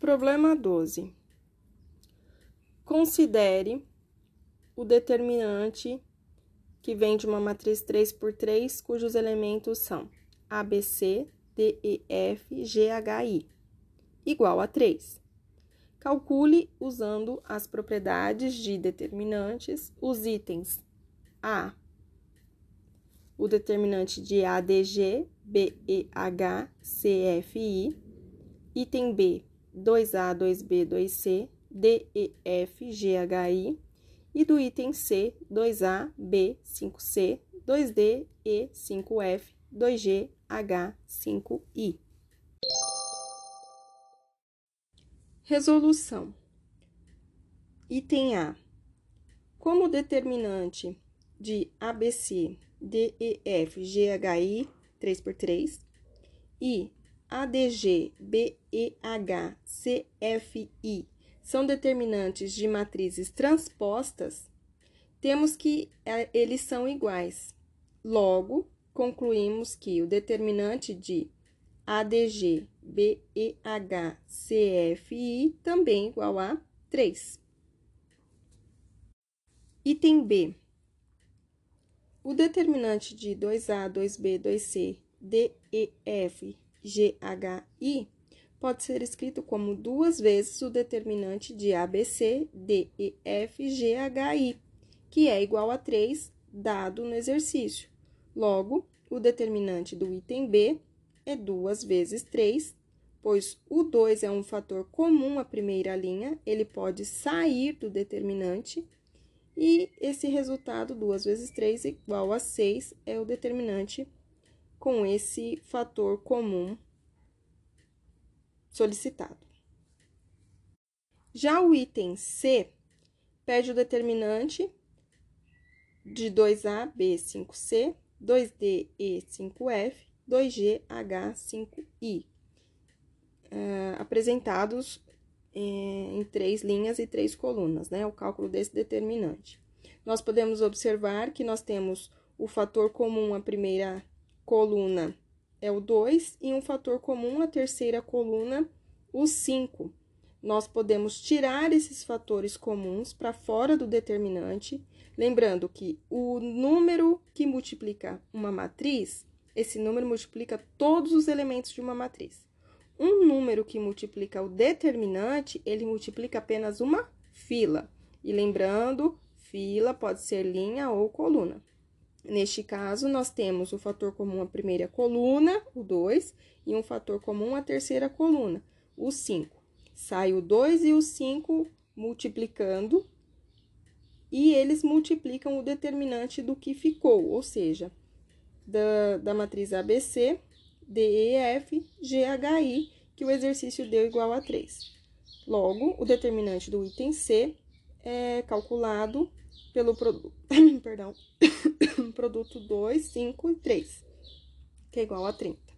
Problema 12. Considere o determinante que vem de uma matriz 3 por 3, cujos elementos são ABC, DEF, GHI, igual a 3. Calcule usando as propriedades de determinantes os itens A, o determinante de ADG, BEH, CFI, item B, 2A, 2B, 2C, DEF, GHI, e do item C, 2A, B, 5C, 2D, E, 5F, 2G, H, 5I. Resolução. Item A. Como determinante de ABC, DEF, GHI, 3 por 3 e ADG, BEH, CFI são determinantes de matrizes transpostas, temos que é, eles são iguais. Logo, concluímos que o determinante de ADG, BEH, CFI também é igual a 3. Item B. O determinante de 2A, 2B, 2C, DEF, GHI pode ser escrito como duas vezes o determinante de ABC, D, E, F, G, H, I, que é igual a 3, dado no exercício. Logo, o determinante do item B é 2 vezes 3, pois o 2 é um fator comum à primeira linha, ele pode sair do determinante, e esse resultado, 2 vezes 3 igual a 6, é o determinante com esse fator comum solicitado. Já o item C pede o determinante de 2A, B, 5C, 2D, E, 5F, 2G, H, 5I, uh, apresentados eh, em três linhas e três colunas, né? O cálculo desse determinante. Nós podemos observar que nós temos o fator comum à primeira coluna é o 2 e um fator comum, a terceira coluna, o 5. Nós podemos tirar esses fatores comuns para fora do determinante, lembrando que o número que multiplica uma matriz, esse número multiplica todos os elementos de uma matriz. Um número que multiplica o determinante, ele multiplica apenas uma fila. E lembrando, fila pode ser linha ou coluna. Neste caso, nós temos o fator comum à primeira coluna, o 2, e um fator comum à terceira coluna, o 5. Sai o 2 e o 5 multiplicando, e eles multiplicam o determinante do que ficou, ou seja, da, da matriz ABC, DEF, GHI, que o exercício deu igual a 3. Logo, o determinante do item C é calculado pelo produto, perdão, produto 2, 5 e 3, que é igual a 30.